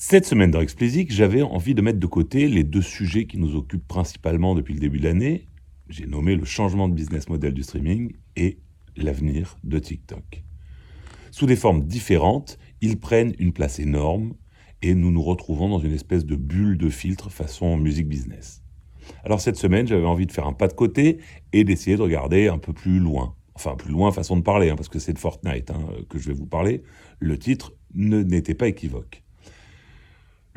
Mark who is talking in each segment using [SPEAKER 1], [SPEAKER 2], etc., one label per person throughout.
[SPEAKER 1] Cette semaine dans Explicit, j'avais envie de mettre de côté les deux sujets qui nous occupent principalement depuis le début de l'année. J'ai nommé le changement de business model du streaming et l'avenir de TikTok. Sous des formes différentes, ils prennent une place énorme et nous nous retrouvons dans une espèce de bulle de filtre façon musique business. Alors cette semaine, j'avais envie de faire un pas de côté et d'essayer de regarder un peu plus loin. Enfin, plus loin façon de parler, hein, parce que c'est de Fortnite hein, que je vais vous parler. Le titre n'était pas équivoque.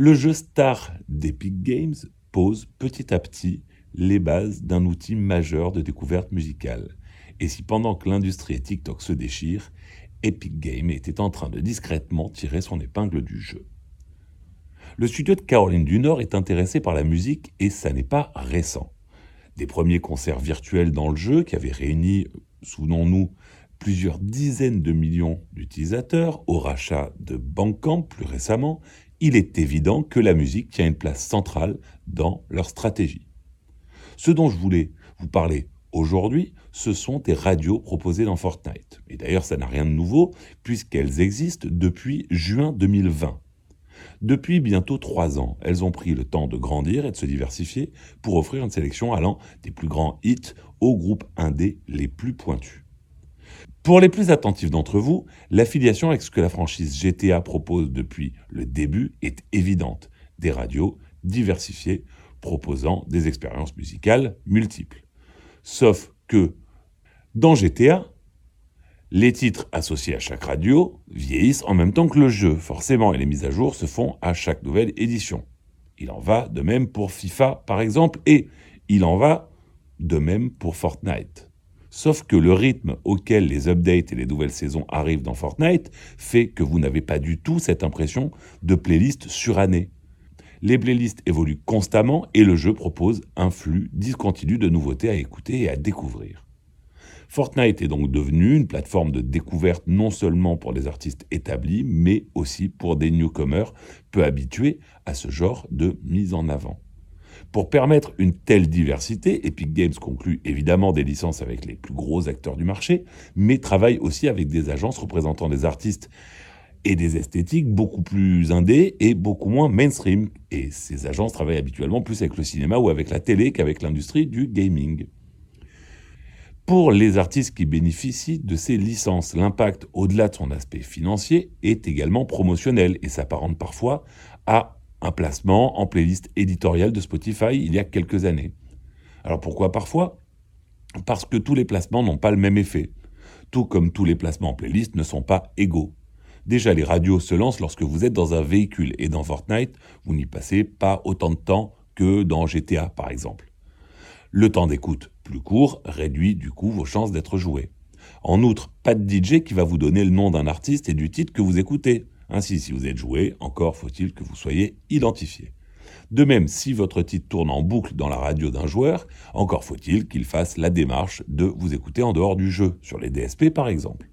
[SPEAKER 1] Le jeu star d'Epic Games pose petit à petit les bases d'un outil majeur de découverte musicale. Et si pendant que l'industrie TikTok se déchirent, Epic Games était en train de discrètement tirer son épingle du jeu. Le studio de Caroline du Nord est intéressé par la musique et ça n'est pas récent. Des premiers concerts virtuels dans le jeu qui avaient réuni, souvenons-nous, plusieurs dizaines de millions d'utilisateurs au rachat de Bandcamp plus récemment, il est évident que la musique tient une place centrale dans leur stratégie. Ce dont je voulais vous parler aujourd'hui, ce sont des radios proposées dans Fortnite. Et d'ailleurs, ça n'a rien de nouveau puisqu'elles existent depuis juin 2020. Depuis bientôt trois ans, elles ont pris le temps de grandir et de se diversifier pour offrir une sélection allant des plus grands hits aux groupes indés les plus pointus. Pour les plus attentifs d'entre vous, l'affiliation avec ce que la franchise GTA propose depuis le début est évidente. Des radios diversifiées proposant des expériences musicales multiples. Sauf que dans GTA, les titres associés à chaque radio vieillissent en même temps que le jeu, forcément, et les mises à jour se font à chaque nouvelle édition. Il en va de même pour FIFA, par exemple, et il en va de même pour Fortnite. Sauf que le rythme auquel les updates et les nouvelles saisons arrivent dans Fortnite fait que vous n'avez pas du tout cette impression de playlist surannée. Les playlists évoluent constamment et le jeu propose un flux discontinu de nouveautés à écouter et à découvrir. Fortnite est donc devenu une plateforme de découverte non seulement pour des artistes établis, mais aussi pour des newcomers peu habitués à ce genre de mise en avant. Pour permettre une telle diversité, Epic Games conclut évidemment des licences avec les plus gros acteurs du marché, mais travaille aussi avec des agences représentant des artistes et des esthétiques beaucoup plus indées et beaucoup moins mainstream. Et ces agences travaillent habituellement plus avec le cinéma ou avec la télé qu'avec l'industrie du gaming. Pour les artistes qui bénéficient de ces licences, l'impact, au-delà de son aspect financier, est également promotionnel et s'apparente parfois à un placement en playlist éditoriale de Spotify il y a quelques années. Alors pourquoi parfois? Parce que tous les placements n'ont pas le même effet, tout comme tous les placements en playlist ne sont pas égaux. Déjà, les radios se lancent lorsque vous êtes dans un véhicule et dans Fortnite, vous n'y passez pas autant de temps que dans GTA par exemple. Le temps d'écoute plus court réduit du coup vos chances d'être joué. En outre, pas de DJ qui va vous donner le nom d'un artiste et du titre que vous écoutez. Ainsi, si vous êtes joué, encore faut-il que vous soyez identifié. De même, si votre titre tourne en boucle dans la radio d'un joueur, encore faut-il qu'il fasse la démarche de vous écouter en dehors du jeu, sur les DSP par exemple.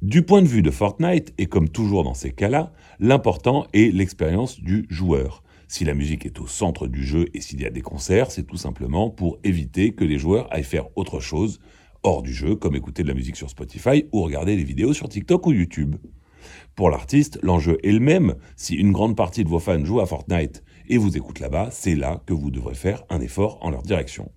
[SPEAKER 1] Du point de vue de Fortnite, et comme toujours dans ces cas-là, l'important est l'expérience du joueur. Si la musique est au centre du jeu et s'il y a des concerts, c'est tout simplement pour éviter que les joueurs aillent faire autre chose hors du jeu, comme écouter de la musique sur Spotify ou regarder des vidéos sur TikTok ou YouTube. Pour l'artiste, l'enjeu est le même. Si une grande partie de vos fans jouent à Fortnite et vous écoutent là-bas, c'est là que vous devrez faire un effort en leur direction.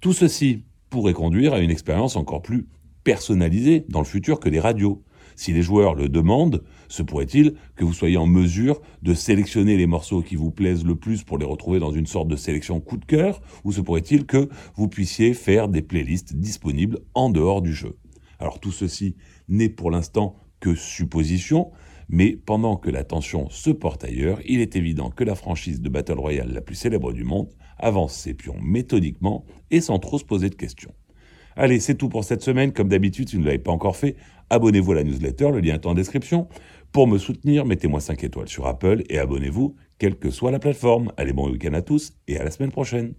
[SPEAKER 1] Tout ceci pourrait conduire à une expérience encore plus personnalisée dans le futur que des radios. Si les joueurs le demandent, se pourrait-il que vous soyez en mesure de sélectionner les morceaux qui vous plaisent le plus pour les retrouver dans une sorte de sélection coup de cœur, ou se pourrait-il que vous puissiez faire des playlists disponibles en dehors du jeu? Alors tout ceci n'est pour l'instant que supposition, mais pendant que l'attention se porte ailleurs, il est évident que la franchise de Battle Royale la plus célèbre du monde avance ses pions méthodiquement et sans trop se poser de questions. Allez, c'est tout pour cette semaine. Comme d'habitude, si vous ne l'avez pas encore fait, abonnez-vous à la newsletter, le lien est en description. Pour me soutenir, mettez-moi 5 étoiles sur Apple et abonnez-vous, quelle que soit la plateforme. Allez, bon week-end à tous et à la semaine prochaine.